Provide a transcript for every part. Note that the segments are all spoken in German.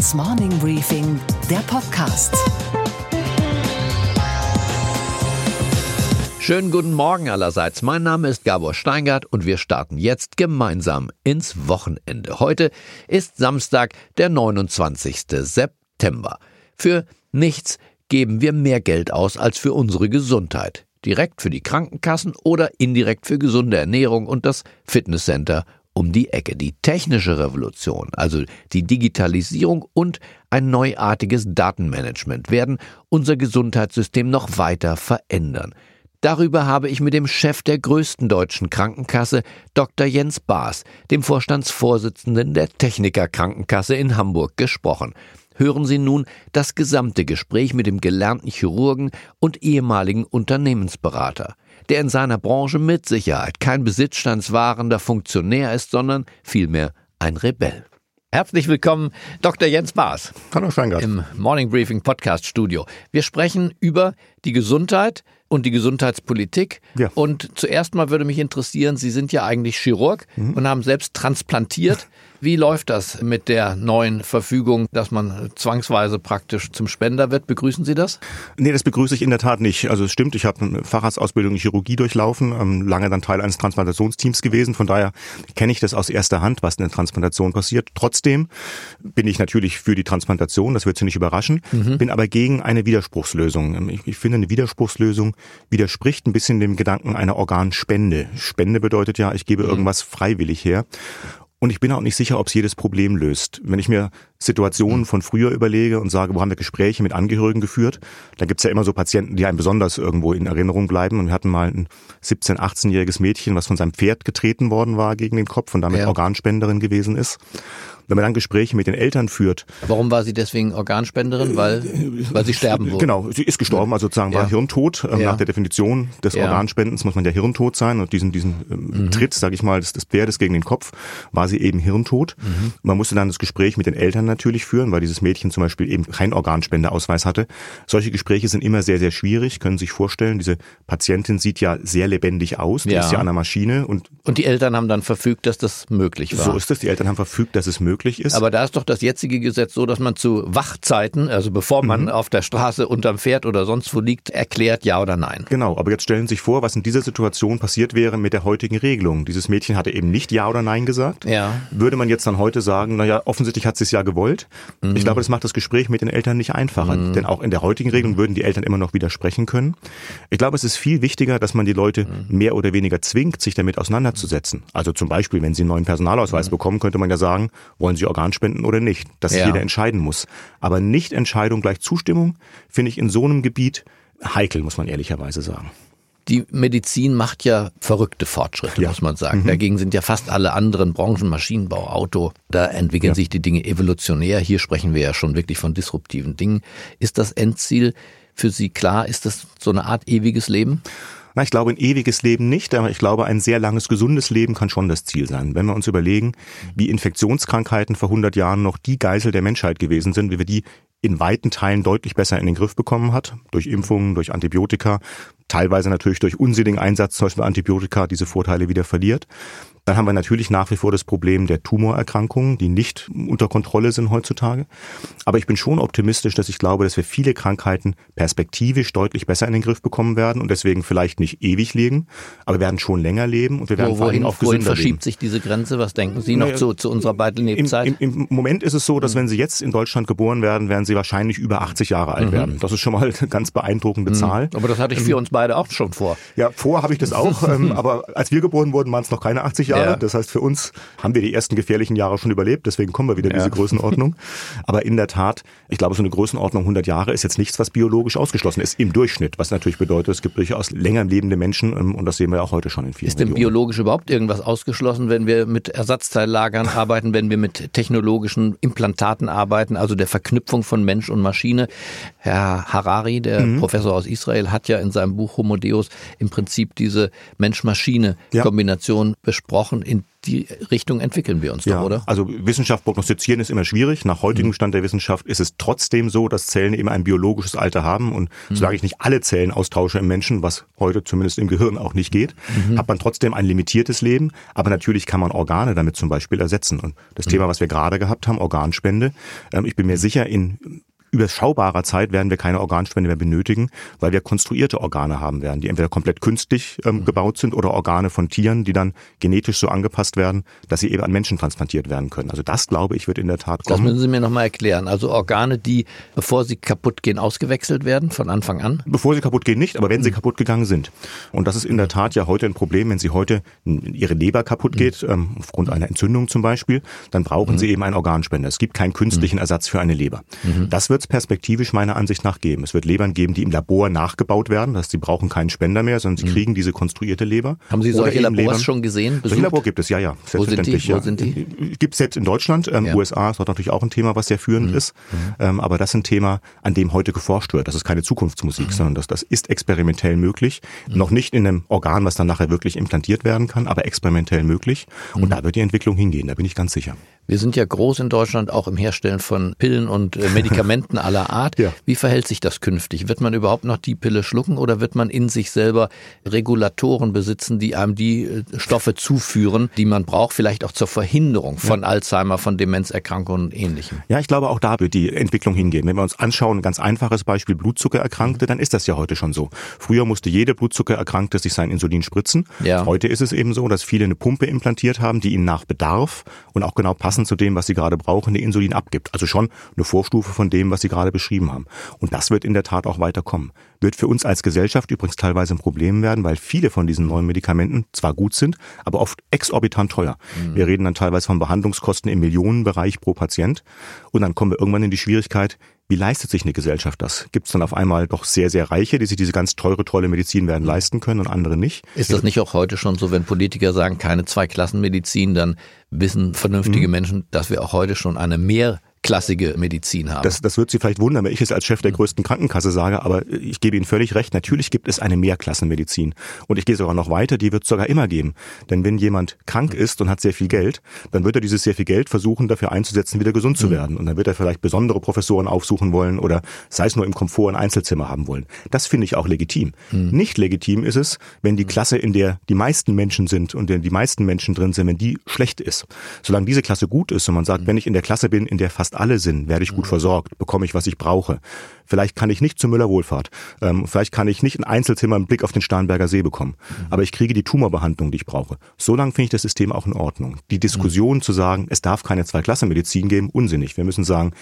Handelsblatts Morning Briefing, der Podcast. Schönen guten Morgen allerseits. Mein Name ist Gabor Steingart und wir starten jetzt gemeinsam ins Wochenende. Heute ist Samstag, der 29. September. Für nichts geben wir mehr Geld aus als für unsere Gesundheit. Direkt für die Krankenkassen oder indirekt für gesunde Ernährung und das Fitnesscenter um die Ecke. Die technische Revolution, also die Digitalisierung und ein neuartiges Datenmanagement werden unser Gesundheitssystem noch weiter verändern. Darüber habe ich mit dem Chef der größten deutschen Krankenkasse, Dr. Jens Baas, dem Vorstandsvorsitzenden der Techniker Krankenkasse in Hamburg, gesprochen. Hören Sie nun das gesamte Gespräch mit dem gelernten Chirurgen und ehemaligen Unternehmensberater der in seiner Branche mit Sicherheit kein besitzstandswahrender Funktionär ist, sondern vielmehr ein Rebell. Herzlich willkommen, Dr. Jens Baas. Hallo Steingart. Im Morning Briefing Podcast Studio. Wir sprechen über die Gesundheit und die Gesundheitspolitik. Ja. Und zuerst mal würde mich interessieren, Sie sind ja eigentlich Chirurg mhm. und haben selbst transplantiert. Wie läuft das mit der neuen Verfügung, dass man zwangsweise praktisch zum Spender wird? Begrüßen Sie das? Nee, das begrüße ich in der Tat nicht. Also es stimmt, ich habe eine Facharztausbildung in Chirurgie durchlaufen, ähm, lange dann Teil eines Transplantationsteams gewesen. Von daher kenne ich das aus erster Hand, was in der Transplantation passiert. Trotzdem bin ich natürlich für die Transplantation, das wird Sie nicht überraschen, mhm. bin aber gegen eine Widerspruchslösung. Ähm, ich, ich finde, eine Widerspruchslösung widerspricht ein bisschen dem Gedanken einer Organspende. Spende bedeutet ja, ich gebe mhm. irgendwas freiwillig her. Und ich bin auch nicht sicher, ob es jedes Problem löst. Wenn ich mir Situationen von früher überlege und sage, wo haben wir Gespräche mit Angehörigen geführt, da gibt's ja immer so Patienten, die einem besonders irgendwo in Erinnerung bleiben. Und wir hatten mal ein 17-, 18-jähriges Mädchen, was von seinem Pferd getreten worden war gegen den Kopf und damit ja. Organspenderin gewesen ist. Wenn man dann Gespräche mit den Eltern führt. Warum war sie deswegen Organspenderin? Weil, weil sie sterben wurde. Genau, sie ist gestorben, also sozusagen war ja. Hirntod. Ähm, ja. Nach der Definition des ja. Organspendens muss man ja hirntot sein. Und diesen, diesen ähm, mhm. Tritt, sage ich mal, des, des Pferdes gegen den Kopf, war sie eben hirntot. Mhm. Man musste dann das Gespräch mit den Eltern natürlich führen, weil dieses Mädchen zum Beispiel eben keinen Organspendeausweis hatte. Solche Gespräche sind immer sehr, sehr schwierig, können sich vorstellen. Diese Patientin sieht ja sehr lebendig aus, die ist ja an der Maschine. Und, und die Eltern haben dann verfügt, dass das möglich war. So ist es, die Eltern haben verfügt, dass es möglich möglich ist. Aber da ist doch das jetzige Gesetz so, dass man zu Wachzeiten, also bevor man mhm. auf der Straße unterm Pferd oder sonst wo liegt, erklärt ja oder nein. Genau, aber jetzt stellen Sie sich vor, was in dieser Situation passiert wäre mit der heutigen Regelung. Dieses Mädchen hatte eben nicht ja oder nein gesagt. Ja. Würde man jetzt dann heute sagen, naja, offensichtlich hat sie es ja gewollt. Mhm. Ich glaube, das macht das Gespräch mit den Eltern nicht einfacher. Mhm. Denn auch in der heutigen Regelung würden die Eltern immer noch widersprechen können. Ich glaube, es ist viel wichtiger, dass man die Leute mhm. mehr oder weniger zwingt, sich damit auseinanderzusetzen. Also zum Beispiel, wenn sie einen neuen Personalausweis mhm. bekommen, könnte man ja sagen, wollen sie Organspenden oder nicht. Dass ja. jeder entscheiden muss. Aber nicht Entscheidung gleich Zustimmung finde ich in so einem Gebiet heikel, muss man ehrlicherweise sagen. Die Medizin macht ja verrückte Fortschritte, ja. muss man sagen. Mhm. Dagegen sind ja fast alle anderen Branchen, Maschinenbau, Auto, da entwickeln ja. sich die Dinge evolutionär. Hier sprechen wir ja schon wirklich von disruptiven Dingen. Ist das Endziel für Sie klar? Ist das so eine Art ewiges Leben? Na, ich glaube, ein ewiges Leben nicht, aber ich glaube, ein sehr langes, gesundes Leben kann schon das Ziel sein. Wenn wir uns überlegen, wie Infektionskrankheiten vor 100 Jahren noch die Geisel der Menschheit gewesen sind, wie wir die in weiten Teilen deutlich besser in den Griff bekommen hat, durch Impfungen, durch Antibiotika, teilweise natürlich durch unsinnigen Einsatz, zum Beispiel Antibiotika, diese Vorteile wieder verliert. Dann haben wir natürlich nach wie vor das Problem der Tumorerkrankungen, die nicht unter Kontrolle sind heutzutage. Aber ich bin schon optimistisch, dass ich glaube, dass wir viele Krankheiten perspektivisch deutlich besser in den Griff bekommen werden und deswegen vielleicht nicht ewig leben, aber wir werden schon länger leben und wir werden Wo, vor allem auch gesünder wohin verschiebt leben. sich diese Grenze? Was denken Sie noch zu, zu unserer beiden Lebenszeit? Im, im, Im, Moment ist es so, dass mhm. wenn Sie jetzt in Deutschland geboren werden, werden Sie wahrscheinlich über 80 Jahre alt mhm. werden. Das ist schon mal eine ganz beeindruckende mhm. Zahl. Aber das hatte ich für uns beide auch schon vor. Ja, vor habe ich das auch, ähm, aber als wir geboren wurden, waren es noch keine 80 Jahre. Ja. Das heißt, für uns haben wir die ersten gefährlichen Jahre schon überlebt, deswegen kommen wir wieder in diese Größenordnung. Aber in der Tat, ich glaube, so eine Größenordnung 100 Jahre ist jetzt nichts, was biologisch ausgeschlossen ist, im Durchschnitt, was natürlich bedeutet, es gibt durchaus länger lebende Menschen ähm, und das sehen wir auch heute schon in vielen Ist denn Regionen. biologisch überhaupt irgendwas ausgeschlossen, wenn wir mit Ersatzteillagern arbeiten, wenn wir mit technologischen Implantaten arbeiten, also der Verknüpfung von Mensch und Maschine? Herr Harari, der mhm. Professor aus Israel, hat ja in seinem Buch Homo Deus im Prinzip diese Mensch-Maschine-Kombination ja. besprochen versprochen, in die Richtung entwickeln wir uns ja, doch, oder? Also Wissenschaft prognostizieren ist immer schwierig. Nach heutigem mhm. Stand der Wissenschaft ist es trotzdem so, dass Zellen eben ein biologisches Alter haben. Und mhm. solange ich nicht alle Zellen austausche im Menschen, was heute zumindest im Gehirn auch nicht geht, mhm. hat man trotzdem ein limitiertes Leben. Aber natürlich kann man Organe damit zum Beispiel ersetzen. Und das mhm. Thema, was wir gerade gehabt haben, Organspende, ähm, ich bin mir sicher, in überschaubarer Zeit werden wir keine Organspende mehr benötigen, weil wir konstruierte Organe haben werden, die entweder komplett künstlich ähm, mhm. gebaut sind oder Organe von Tieren, die dann genetisch so angepasst werden, dass sie eben an Menschen transplantiert werden können. Also das, glaube ich, wird in der Tat kommen. Das müssen Sie mir nochmal erklären. Also Organe, die, bevor sie kaputt gehen, ausgewechselt werden von Anfang an? Bevor sie kaputt gehen nicht, aber wenn sie mhm. kaputt gegangen sind. Und das ist in der Tat ja heute ein Problem, wenn sie heute ihre Leber kaputt mhm. geht, ähm, aufgrund einer Entzündung zum Beispiel, dann brauchen mhm. sie eben einen Organspender. Es gibt keinen künstlichen mhm. Ersatz für eine Leber. Mhm. Das wird wird es perspektivisch meiner Ansicht nach geben. Es wird Lebern geben, die im Labor nachgebaut werden. Das heißt, sie brauchen keinen Spender mehr, sondern sie mhm. kriegen diese konstruierte Leber. Haben Sie solche Labors Lebern. schon gesehen? Besucht? Solche Labor gibt es, ja, ja. Wo sind die? Wo sind die? Gibt es jetzt in Deutschland. Ähm, ja. USA ist dort natürlich auch ein Thema, was sehr führend mhm. ist. Mhm. Ähm, aber das ist ein Thema, an dem heute geforscht wird. Das ist keine Zukunftsmusik, mhm. sondern das, das ist experimentell möglich. Mhm. Noch nicht in einem Organ, was dann nachher wirklich implantiert werden kann, aber experimentell möglich. Und mhm. da wird die Entwicklung hingehen, da bin ich ganz sicher. Wir sind ja groß in Deutschland auch im Herstellen von Pillen und äh, Medikamenten aller Art. Ja. Wie verhält sich das künftig? Wird man überhaupt noch die Pille schlucken oder wird man in sich selber Regulatoren besitzen, die einem die äh, Stoffe zuführen, die man braucht, vielleicht auch zur Verhinderung von ja. Alzheimer, von Demenzerkrankungen und ähnlichem? Ja, ich glaube, auch da wird die Entwicklung hingehen. Wenn wir uns anschauen, ein ganz einfaches Beispiel Blutzuckererkrankte, dann ist das ja heute schon so. Früher musste jede Blutzuckererkrankte sich sein Insulin spritzen. Ja. Heute ist es eben so, dass viele eine Pumpe implantiert haben, die ihnen nach Bedarf und auch genau passen zu dem, was sie gerade brauchen, eine Insulin abgibt. Also schon eine Vorstufe von dem, was Sie gerade beschrieben haben. Und das wird in der Tat auch weiterkommen. Wird für uns als Gesellschaft übrigens teilweise ein Problem werden, weil viele von diesen neuen Medikamenten zwar gut sind, aber oft exorbitant teuer. Mhm. Wir reden dann teilweise von Behandlungskosten im Millionenbereich pro Patient. Und dann kommen wir irgendwann in die Schwierigkeit, wie leistet sich eine Gesellschaft das? Gibt es dann auf einmal doch sehr, sehr Reiche, die sich diese ganz teure, tolle Medizin werden leisten können und andere nicht? Ist das nicht auch heute schon so, wenn Politiker sagen, keine Zweiklassenmedizin, dann wissen vernünftige mhm. Menschen, dass wir auch heute schon eine mehr klassige Medizin haben. Das, das wird Sie vielleicht wundern, wenn ich es als Chef der größten Krankenkasse sage, aber ich gebe Ihnen völlig recht. Natürlich gibt es eine Mehrklassenmedizin. Und ich gehe sogar noch weiter, die wird es sogar immer geben. Denn wenn jemand krank ist und hat sehr viel Geld, dann wird er dieses sehr viel Geld versuchen, dafür einzusetzen, wieder gesund zu mhm. werden. Und dann wird er vielleicht besondere Professoren aufsuchen wollen oder sei es nur im Komfort ein Einzelzimmer haben wollen. Das finde ich auch legitim. Mhm. Nicht legitim ist es, wenn die Klasse, in der die meisten Menschen sind und in der die meisten Menschen drin sind, wenn die schlecht ist. Solange diese Klasse gut ist und man sagt, mhm. wenn ich in der Klasse bin, in der fast fast alle sind, werde ich gut mhm. versorgt, bekomme ich, was ich brauche. Vielleicht kann ich nicht zur Müller Wohlfahrt. Ähm, vielleicht kann ich nicht ein Einzelzimmer im Blick auf den Starnberger See bekommen. Mhm. Aber ich kriege die Tumorbehandlung, die ich brauche. So lange finde ich das System auch in Ordnung. Die Diskussion mhm. zu sagen, es darf keine Zweiklassenmedizin geben, unsinnig. Wir müssen sagen,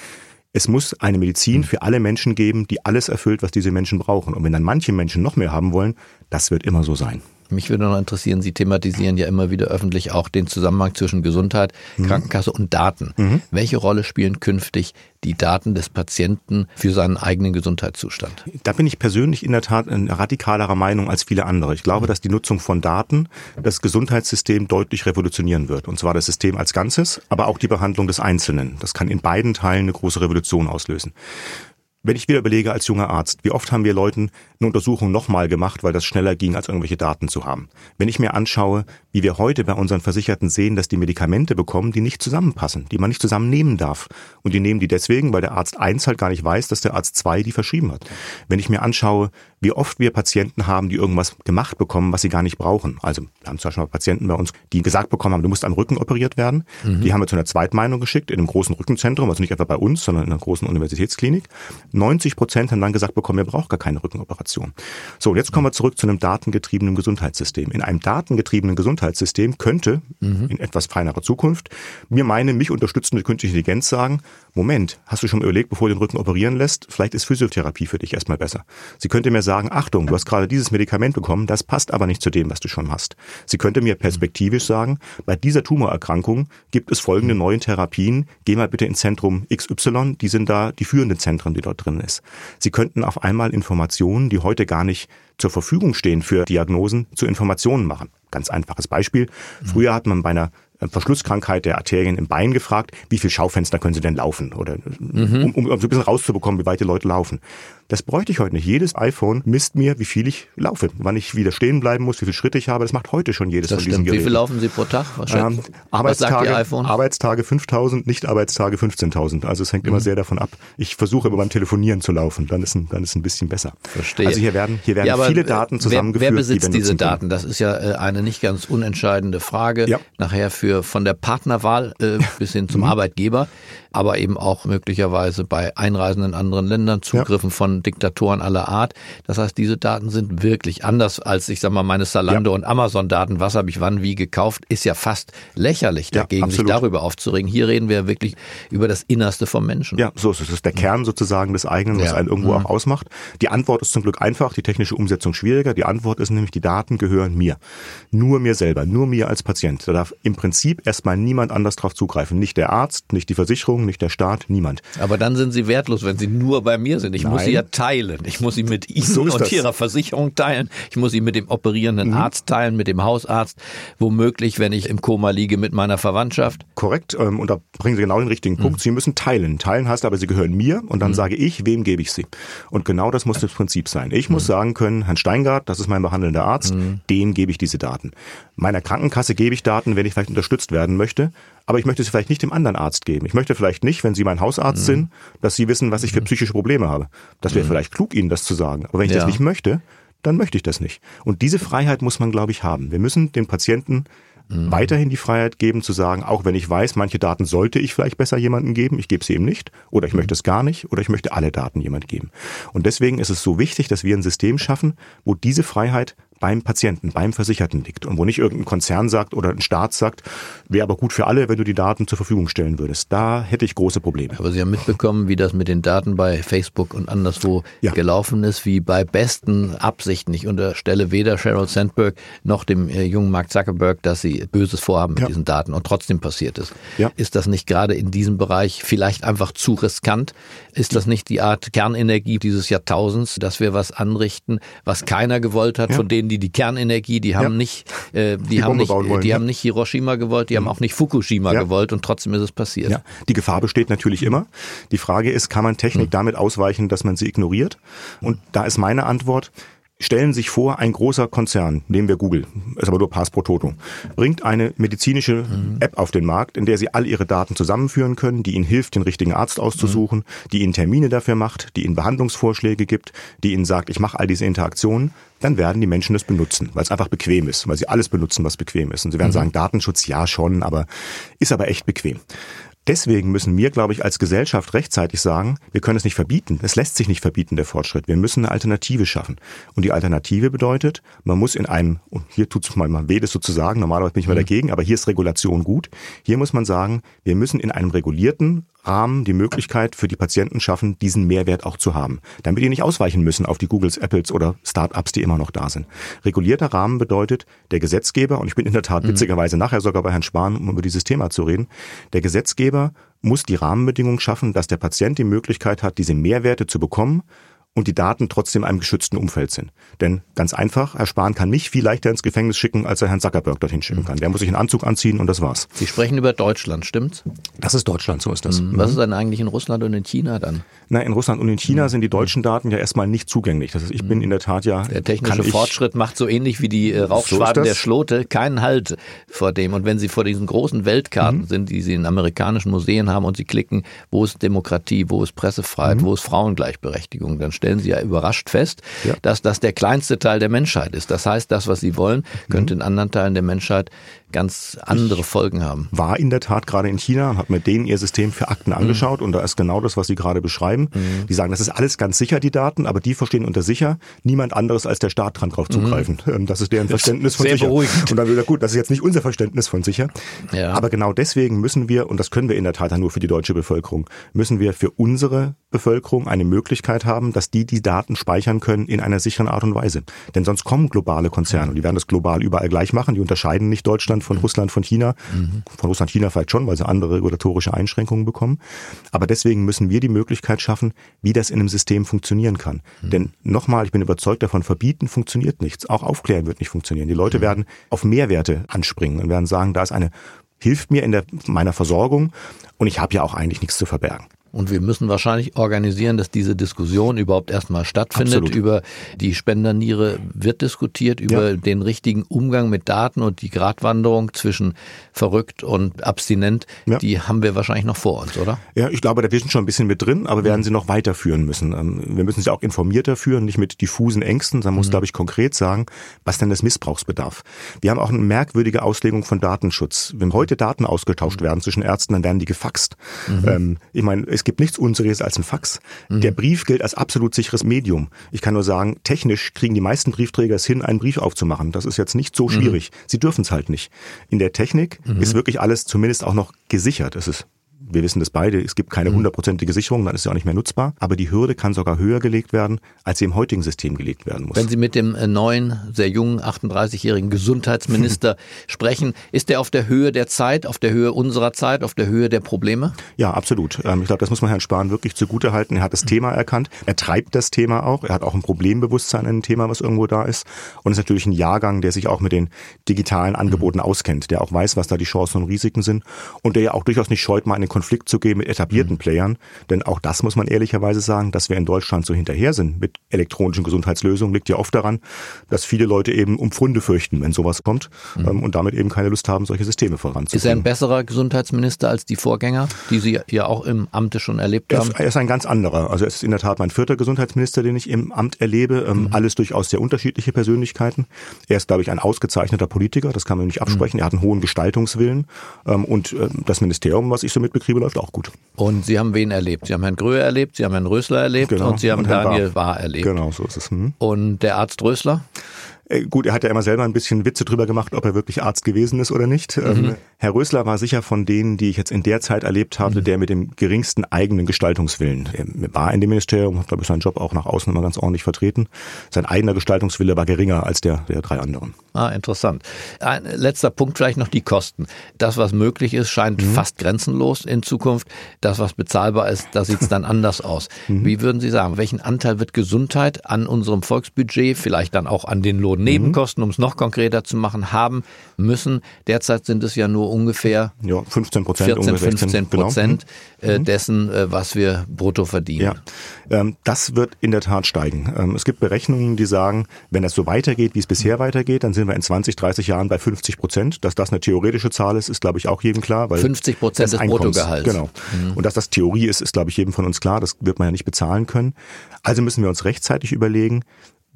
es muss eine Medizin mhm. für alle Menschen geben, die alles erfüllt, was diese Menschen brauchen. Und wenn dann manche Menschen noch mehr haben wollen, das wird immer so sein. Mich würde noch interessieren, Sie thematisieren ja immer wieder öffentlich auch den Zusammenhang zwischen Gesundheit, mhm. Krankenkasse und Daten. Mhm. Welche Rolle spielen künftig die Daten des Patienten für seinen eigenen Gesundheitszustand? Da bin ich persönlich in der Tat ein radikalerer Meinung als viele andere. Ich glaube, dass die Nutzung von Daten das Gesundheitssystem deutlich revolutionieren wird. Und zwar das System als Ganzes, aber auch die Behandlung des Einzelnen. Das kann in beiden Teilen eine große Revolution auslösen. Wenn ich wieder überlege als junger Arzt, wie oft haben wir Leuten eine Untersuchung nochmal gemacht, weil das schneller ging, als irgendwelche Daten zu haben. Wenn ich mir anschaue, wie wir heute bei unseren Versicherten sehen, dass die Medikamente bekommen, die nicht zusammenpassen, die man nicht zusammennehmen darf. Und die nehmen die deswegen, weil der Arzt eins halt gar nicht weiß, dass der Arzt zwei die verschrieben hat. Wenn ich mir anschaue, wie oft wir Patienten haben, die irgendwas gemacht bekommen, was sie gar nicht brauchen. Also wir haben zum Beispiel Patienten bei uns, die gesagt bekommen haben, du musst am Rücken operiert werden. Mhm. Die haben wir zu einer Zweitmeinung geschickt in einem großen Rückenzentrum, also nicht etwa bei uns, sondern in einer großen Universitätsklinik. 90 Prozent haben dann gesagt bekommen, ihr braucht gar keine Rückenoperation. So, jetzt kommen wir zurück zu einem datengetriebenen Gesundheitssystem. In einem datengetriebenen Gesundheitssystem könnte mhm. in etwas feinerer Zukunft mir meine mich unterstützende künstliche Intelligenz sagen, Moment, hast du schon mal überlegt, bevor du den Rücken operieren lässt, vielleicht ist Physiotherapie für dich erstmal besser. Sie könnte mir sagen, Achtung, du hast gerade dieses Medikament bekommen, das passt aber nicht zu dem, was du schon hast. Sie könnte mir perspektivisch sagen, bei dieser Tumorerkrankung gibt es folgende neuen Therapien, geh mal bitte ins Zentrum XY, die sind da die führenden Zentren, die dort drin ist. Sie könnten auf einmal Informationen, die heute gar nicht zur Verfügung stehen für Diagnosen, zu Informationen machen. Ganz einfaches Beispiel. Früher hat man bei einer Verschlusskrankheit der Arterien im Bein gefragt, wie viel Schaufenster können Sie denn laufen? Oder mhm. um, um, um so ein bisschen rauszubekommen, wie weit die Leute laufen. Das bräuchte ich heute nicht. Jedes iPhone misst mir, wie viel ich laufe, wann ich wieder stehen bleiben muss, wie viele Schritte ich habe. Das macht heute schon jedes das von diesen stimmt. Geräten. Wie viel laufen Sie pro Tag? Ähm, Arbeitstage, Arbeitstage 5000, Nicht-Arbeitstage 15.000. Also es hängt mhm. immer sehr davon ab. Ich versuche immer beim Telefonieren zu laufen. Dann ist ein, dann ist ein bisschen besser. Verstehe. Also hier werden, hier werden ja, viele Daten zusammengeführt. Wer, wer besitzt die diese Daten? Das ist ja äh, eine nicht ganz unentscheidende Frage. Ja. Nachher für von der Partnerwahl äh, bis hin zum mhm. Arbeitgeber aber eben auch möglicherweise bei Einreisen in anderen Ländern, Zugriffen ja. von Diktatoren aller Art. Das heißt, diese Daten sind wirklich anders als, ich sag mal, meine Salando- ja. und Amazon-Daten. Was habe ich wann wie gekauft? Ist ja fast lächerlich dagegen, ja, sich darüber aufzuregen. Hier reden wir wirklich über das Innerste vom Menschen. Ja, so ist es. Das ist der Kern sozusagen des eigenen, was einen irgendwo mhm. auch ausmacht. Die Antwort ist zum Glück einfach, die technische Umsetzung schwieriger. Die Antwort ist nämlich, die Daten gehören mir. Nur mir selber, nur mir als Patient. Da darf im Prinzip erstmal niemand anders drauf zugreifen. Nicht der Arzt, nicht die Versicherung, nicht der Staat, niemand. Aber dann sind sie wertlos, wenn sie nur bei mir sind. Ich Nein. muss sie ja teilen. Ich muss sie mit Ihnen so und das. Ihrer Versicherung teilen. Ich muss sie mit dem operierenden mhm. Arzt teilen, mit dem Hausarzt. Womöglich, wenn ich im Koma liege, mit meiner Verwandtschaft. Korrekt. Ähm, und da bringen Sie genau den richtigen Punkt. Mhm. Sie müssen teilen. Teilen heißt aber, sie gehören mir und dann mhm. sage ich, wem gebe ich sie. Und genau das muss das Prinzip sein. Ich muss mhm. sagen können, Herrn Steingart, das ist mein behandelnder Arzt, mhm. dem gebe ich diese Daten. Meiner Krankenkasse gebe ich Daten, wenn ich vielleicht unterstützt werden möchte aber ich möchte sie vielleicht nicht dem anderen Arzt geben. Ich möchte vielleicht nicht, wenn Sie mein Hausarzt mhm. sind, dass Sie wissen, was ich für mhm. psychische Probleme habe. Das wäre mhm. vielleicht klug, Ihnen das zu sagen. Aber wenn ich ja. das nicht möchte, dann möchte ich das nicht. Und diese Freiheit muss man, glaube ich, haben. Wir müssen den Patienten mhm. weiterhin die Freiheit geben zu sagen, auch wenn ich weiß, manche Daten sollte ich vielleicht besser jemandem geben, ich gebe sie ihm nicht oder ich möchte es gar nicht oder ich möchte alle Daten jemand geben. Und deswegen ist es so wichtig, dass wir ein System schaffen, wo diese Freiheit beim Patienten, beim Versicherten liegt und wo nicht irgendein Konzern sagt oder ein Staat sagt, wäre aber gut für alle, wenn du die Daten zur Verfügung stellen würdest. Da hätte ich große Probleme. Aber Sie haben mitbekommen, wie das mit den Daten bei Facebook und anderswo ja. gelaufen ist, wie bei besten Absichten. Ich unterstelle weder Sheryl Sandberg noch dem äh, jungen Mark Zuckerberg, dass sie Böses vorhaben mit ja. diesen Daten und trotzdem passiert es. Ja. Ist das nicht gerade in diesem Bereich vielleicht einfach zu riskant? Ist das nicht die Art Kernenergie dieses Jahrtausends, dass wir was anrichten, was keiner gewollt hat, von denen die die Kernenergie, die haben ja. nicht, äh, die, die, haben nicht, wollen, die ja. haben nicht Hiroshima gewollt, die mhm. haben auch nicht Fukushima ja. gewollt und trotzdem ist es passiert. Ja. Die Gefahr besteht natürlich immer. Die Frage ist, kann man Technik mhm. damit ausweichen, dass man sie ignoriert? Und da ist meine Antwort, Stellen sich vor, ein großer Konzern, nehmen wir Google, ist aber nur Pass pro Toto, bringt eine medizinische mhm. App auf den Markt, in der Sie all Ihre Daten zusammenführen können, die Ihnen hilft, den richtigen Arzt auszusuchen, mhm. die Ihnen Termine dafür macht, die Ihnen Behandlungsvorschläge gibt, die Ihnen sagt, ich mache all diese Interaktionen, dann werden die Menschen das benutzen, weil es einfach bequem ist, weil sie alles benutzen, was bequem ist. Und sie werden mhm. sagen, Datenschutz ja schon, aber ist aber echt bequem. Deswegen müssen wir, glaube ich, als Gesellschaft rechtzeitig sagen, wir können es nicht verbieten. Es lässt sich nicht verbieten, der Fortschritt. Wir müssen eine Alternative schaffen. Und die Alternative bedeutet, man muss in einem, und hier tut es mal, mal weh, das sozusagen, normalerweise bin ich mal mhm. dagegen, aber hier ist Regulation gut. Hier muss man sagen, wir müssen in einem regulierten Rahmen die Möglichkeit für die Patienten schaffen, diesen Mehrwert auch zu haben, damit die nicht ausweichen müssen auf die Googles, Apples oder Startups, die immer noch da sind. Regulierter Rahmen bedeutet, der Gesetzgeber, und ich bin in der Tat mhm. witzigerweise nachher sogar bei Herrn Spahn, um über dieses Thema zu reden, der Gesetzgeber muss die Rahmenbedingungen schaffen, dass der Patient die Möglichkeit hat, diese Mehrwerte zu bekommen und die Daten trotzdem in einem geschützten Umfeld sind. Denn ganz einfach, Herr Spahn kann mich viel leichter ins Gefängnis schicken, als er Herrn Zuckerberg dorthin schicken kann. Der muss sich einen Anzug anziehen und das war's. Sie sprechen über Deutschland, stimmt's? Das ist Deutschland, so ist das. Mhm. Was ist denn eigentlich in Russland und in China dann? Na, in Russland und in China mhm. sind die deutschen Daten ja erstmal nicht zugänglich. Das heißt, ich bin mhm. in der Tat ja. Der technische Fortschritt macht so ähnlich wie die äh, Rauchschwaden so der Schlote keinen Halt vor dem. Und wenn Sie vor diesen großen Weltkarten mhm. sind, die Sie in amerikanischen Museen haben und Sie klicken, wo ist Demokratie, wo ist Pressefreiheit, mhm. wo ist Frauengleichberechtigung, dann stellen Sie ja überrascht fest, ja. dass das der kleinste Teil der Menschheit ist. Das heißt, das, was sie wollen, könnte mhm. in anderen Teilen der Menschheit ganz andere ich Folgen haben. War in der Tat gerade in China und habe mir denen ihr System für Akten mhm. angeschaut mhm. und da ist genau das, was Sie gerade beschreiben. Mhm. Die sagen, das ist alles ganz sicher, die Daten, aber die verstehen unter sicher niemand anderes als der Staat dran drauf zugreifen. Mhm. Das ist deren Verständnis von Sehr sicher. Beruhigend. Und dann will er, gut, das ist jetzt nicht unser Verständnis von sicher. Ja. Aber genau deswegen müssen wir, und das können wir in der Tat nur für die deutsche Bevölkerung, müssen wir für unsere Bevölkerung eine Möglichkeit haben, dass die die Daten speichern können in einer sicheren Art und Weise. Denn sonst kommen globale Konzerne und die werden das global überall gleich machen. Die unterscheiden nicht Deutschland von Russland, von China. Mhm. Von Russland, China vielleicht schon, weil sie andere regulatorische Einschränkungen bekommen. Aber deswegen müssen wir die Möglichkeit schaffen, wie das in einem System funktionieren kann. Mhm. Denn nochmal, ich bin überzeugt davon, verbieten funktioniert nichts. Auch aufklären wird nicht funktionieren. Die Leute mhm. werden auf Mehrwerte anspringen und werden sagen, da ist eine hilft mir in der, meiner Versorgung und ich habe ja auch eigentlich nichts zu verbergen. Und wir müssen wahrscheinlich organisieren, dass diese Diskussion überhaupt erstmal stattfindet. Absolut. Über die Spenderniere wird diskutiert, über ja. den richtigen Umgang mit Daten und die Gratwanderung zwischen verrückt und abstinent. Ja. Die haben wir wahrscheinlich noch vor uns, oder? Ja, ich glaube, da wir sind schon ein bisschen mit drin, aber werden mhm. sie noch weiterführen müssen. Ähm, wir müssen sie auch informierter führen, nicht mit diffusen Ängsten. Man muss, mhm. glaube ich, konkret sagen, was denn das Missbrauchsbedarf. Wir haben auch eine merkwürdige Auslegung von Datenschutz. Wenn heute Daten ausgetauscht werden zwischen Ärzten, dann werden die gefaxt. Mhm. Ähm, ich meine, es gibt nichts Unseriöses als ein Fax. Mhm. Der Brief gilt als absolut sicheres Medium. Ich kann nur sagen, technisch kriegen die meisten Briefträger es hin, einen Brief aufzumachen. Das ist jetzt nicht so mhm. schwierig. Mhm. Sie dürfen es halt nicht. In der Technik mhm. ist wirklich alles zumindest auch noch gesichert. Es ist wir wissen das beide, es gibt keine mhm. hundertprozentige Sicherung, dann ist sie auch nicht mehr nutzbar. Aber die Hürde kann sogar höher gelegt werden, als sie im heutigen System gelegt werden muss. Wenn Sie mit dem äh, neuen, sehr jungen, 38-jährigen Gesundheitsminister sprechen, ist er auf der Höhe der Zeit, auf der Höhe unserer Zeit, auf der Höhe der Probleme? Ja, absolut. Ähm, ich glaube, das muss man Herrn Spahn wirklich zugutehalten. Er hat das Thema erkannt, er treibt das Thema auch, er hat auch ein Problembewusstsein in dem Thema, was irgendwo da ist. Und ist natürlich ein Jahrgang, der sich auch mit den digitalen Angeboten auskennt, der auch weiß, was da die Chancen und Risiken sind und der ja auch durchaus nicht scheut, mal in den Konflikt zu gehen mit etablierten mhm. Playern. Denn auch das muss man ehrlicherweise sagen, dass wir in Deutschland so hinterher sind mit elektronischen Gesundheitslösungen, liegt ja oft daran, dass viele Leute eben um Pfunde fürchten, wenn sowas kommt mhm. ähm, und damit eben keine Lust haben, solche Systeme voranzubringen. Ist er ein besserer Gesundheitsminister als die Vorgänger, die Sie ja auch im Amte schon erlebt haben? Er ist ein ganz anderer. Also er ist in der Tat mein vierter Gesundheitsminister, den ich im Amt erlebe. Ähm, mhm. Alles durchaus sehr unterschiedliche Persönlichkeiten. Er ist, glaube ich, ein ausgezeichneter Politiker, das kann man nicht absprechen. Mhm. Er hat einen hohen Gestaltungswillen ähm, und ähm, das Ministerium, was ich so mitbekriege, läuft auch gut. Und Sie haben wen erlebt? Sie haben Herrn Gröhe erlebt, Sie haben Herrn Rösler erlebt genau. und Sie haben und Daniel Wahr erlebt. Genau, so ist es. Hm. Und der Arzt Rösler? Äh, gut, er hat ja immer selber ein bisschen Witze drüber gemacht, ob er wirklich Arzt gewesen ist oder nicht. Mhm. Ähm, Herr Rösler war sicher von denen, die ich jetzt in der Zeit erlebt habe, mhm. der mit dem geringsten eigenen Gestaltungswillen. Er war in dem Ministerium, hat glaube ich seinen Job auch nach außen immer ganz ordentlich vertreten. Sein eigener Gestaltungswille war geringer als der der drei anderen. Ah, interessant. Ein letzter Punkt vielleicht noch die Kosten. Das, was möglich ist, scheint mhm. fast grenzenlos in Zukunft. Das, was bezahlbar ist, da sieht es dann anders aus. Mhm. Wie würden Sie sagen, welchen Anteil wird Gesundheit an unserem Volksbudget, vielleicht dann auch an den Lohn Nebenkosten, um es noch konkreter zu machen, haben müssen. Derzeit sind es ja nur ungefähr ja, 15 Prozent, 14, 15 Prozent genau. Äh, mhm. dessen, äh, was wir brutto verdienen. Ja, ähm, das wird in der Tat steigen. Ähm, es gibt Berechnungen, die sagen, wenn das so weitergeht, wie es bisher weitergeht, dann sind wir in 20, 30 Jahren bei 50 Prozent. Dass das eine theoretische Zahl ist, ist, glaube ich, auch jedem klar. Weil 50 Prozent des Einkommens, Bruttogehalts. Genau. Mhm. Und dass das Theorie ist, ist, glaube ich, jedem von uns klar. Das wird man ja nicht bezahlen können. Also müssen wir uns rechtzeitig überlegen,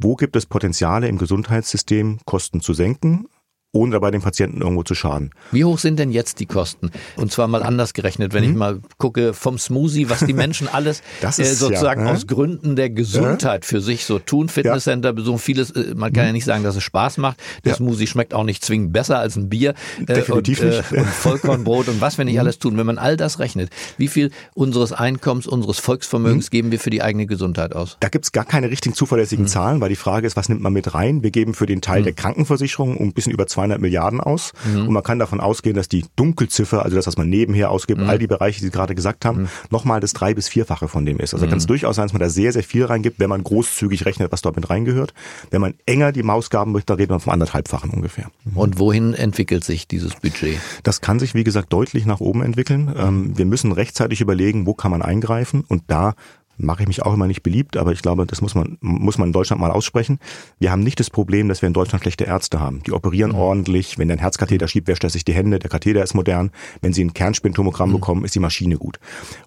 wo gibt es Potenziale im Gesundheitssystem, Kosten zu senken ohne dabei dem Patienten irgendwo zu schaden. Wie hoch sind denn jetzt die Kosten? Und zwar mal anders gerechnet, wenn mhm. ich mal gucke vom Smoothie, was die Menschen alles ist, äh, sozusagen ja, aus Gründen der Gesundheit ja. für sich so tun. Fitnesscenter besuchen, vieles, äh, man kann ja mhm. nicht sagen, dass es Spaß macht. Der Smoothie schmeckt auch nicht zwingend besser als ein Bier. Äh, Definitiv und, nicht. Äh, und Vollkornbrot und was wir nicht mhm. alles tun. Wenn man all das rechnet, wie viel unseres Einkommens, unseres Volksvermögens mhm. geben wir für die eigene Gesundheit aus? Da gibt's gar keine richtigen zuverlässigen mhm. Zahlen, weil die Frage ist, was nimmt man mit rein? Wir geben für den Teil mhm. der Krankenversicherung um ein bisschen über 200 Milliarden aus. Mhm. Und man kann davon ausgehen, dass die Dunkelziffer, also das, was man nebenher ausgibt, mhm. all die Bereiche, die Sie gerade gesagt haben, mhm. nochmal das drei- bis vierfache von dem ist. Also kann es mhm. durchaus sein, dass man da sehr, sehr viel reingibt, wenn man großzügig rechnet, was dort mit reingehört. Wenn man enger die Mausgaben möchte, dann redet man vom anderthalbfachen ungefähr. Mhm. Und wohin entwickelt sich dieses Budget? Das kann sich, wie gesagt, deutlich nach oben entwickeln. Ähm, wir müssen rechtzeitig überlegen, wo kann man eingreifen und da mache ich mich auch immer nicht beliebt, aber ich glaube, das muss man, muss man in Deutschland mal aussprechen. Wir haben nicht das Problem, dass wir in Deutschland schlechte Ärzte haben. Die operieren mhm. ordentlich. Wenn der ein Herzkatheter schiebt, wäscht er sich die Hände. Der Katheter ist modern. Wenn sie ein Kernspintomogramm mhm. bekommen, ist die Maschine gut.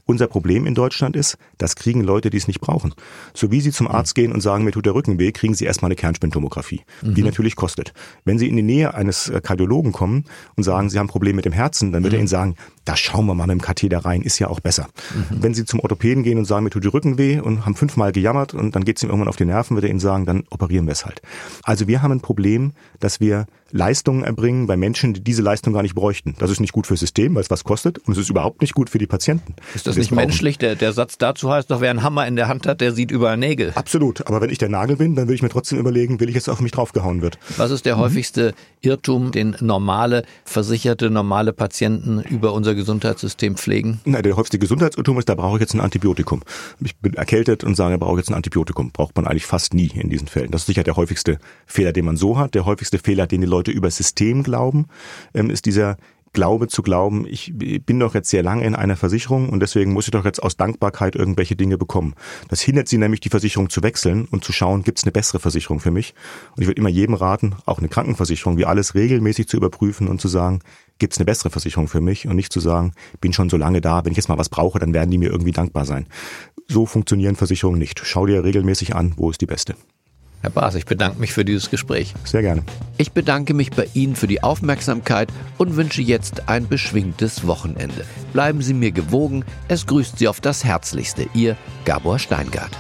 Unser Problem in Deutschland ist, das kriegen Leute, die es nicht brauchen. So wie sie zum Arzt mhm. gehen und sagen, mir tut der Rücken weh, kriegen sie erstmal eine Kernspintomographie, die mhm. natürlich kostet. Wenn sie in die Nähe eines äh, Kardiologen kommen und sagen, sie haben Probleme mit dem Herzen, dann wird er mhm. ihnen sagen, da schauen wir mal mit dem Katheter rein, ist ja auch besser. Mhm. Wenn Sie zum Orthopäden gehen und sagen, mir tut die Rücken weh und haben fünfmal gejammert und dann geht es ihm irgendwann auf die Nerven, wird er Ihnen sagen, dann operieren wir es halt. Also wir haben ein Problem, dass wir Leistungen erbringen bei Menschen, die diese Leistung gar nicht bräuchten. Das ist nicht gut fürs System, weil es was kostet und es ist überhaupt nicht gut für die Patienten. Ist das nicht menschlich? Der, der Satz dazu heißt doch, wer einen Hammer in der Hand hat, der sieht überall Nägel. Absolut. Aber wenn ich der Nagel bin, dann würde ich mir trotzdem überlegen, will ich jetzt auf mich draufgehauen wird. Was ist der mhm. häufigste Irrtum, den normale, versicherte, normale Patienten über unser Gesundheitssystem pflegen? Na, der häufigste Gesundheitsirrtum ist, da brauche ich jetzt ein Antibiotikum. Ich bin erkältet und sage, brauche jetzt ein Antibiotikum. Braucht man eigentlich fast nie in diesen Fällen. Das ist sicher der häufigste Fehler, den man so hat. Der häufigste Fehler, den die Leute über System glauben, ähm, ist dieser glaube zu glauben, ich bin doch jetzt sehr lange in einer Versicherung und deswegen muss ich doch jetzt aus Dankbarkeit irgendwelche Dinge bekommen. Das hindert sie nämlich, die Versicherung zu wechseln und zu schauen, gibt es eine bessere Versicherung für mich. Und ich würde immer jedem raten, auch eine Krankenversicherung, wie alles regelmäßig zu überprüfen und zu sagen, gibt es eine bessere Versicherung für mich und nicht zu sagen, bin schon so lange da, wenn ich jetzt mal was brauche, dann werden die mir irgendwie dankbar sein. So funktionieren Versicherungen nicht. Schau dir regelmäßig an, wo ist die beste. Herr Baas, ich bedanke mich für dieses Gespräch. Sehr gerne. Ich bedanke mich bei Ihnen für die Aufmerksamkeit und wünsche jetzt ein beschwingtes Wochenende. Bleiben Sie mir gewogen. Es grüßt Sie auf das Herzlichste. Ihr Gabor Steingart.